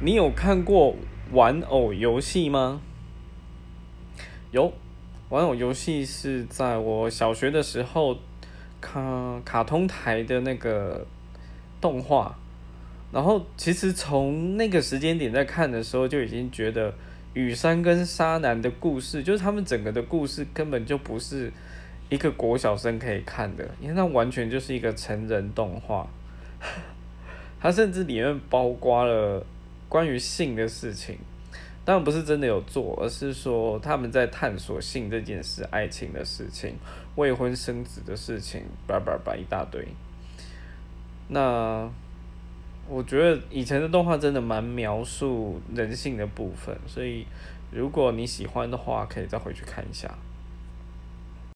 你有看过玩偶游戏吗？有，玩偶游戏是在我小学的时候，卡卡通台的那个动画。然后其实从那个时间点在看的时候，就已经觉得雨山跟沙男的故事，就是他们整个的故事根本就不是一个国小生可以看的，因为那完全就是一个成人动画。它甚至里面包括了关于性的事情，当然不是真的有做，而是说他们在探索性这件事、爱情的事情、未婚生子的事情，叭叭叭一大堆。那。我觉得以前的动画真的蛮描述人性的部分，所以如果你喜欢的话，可以再回去看一下。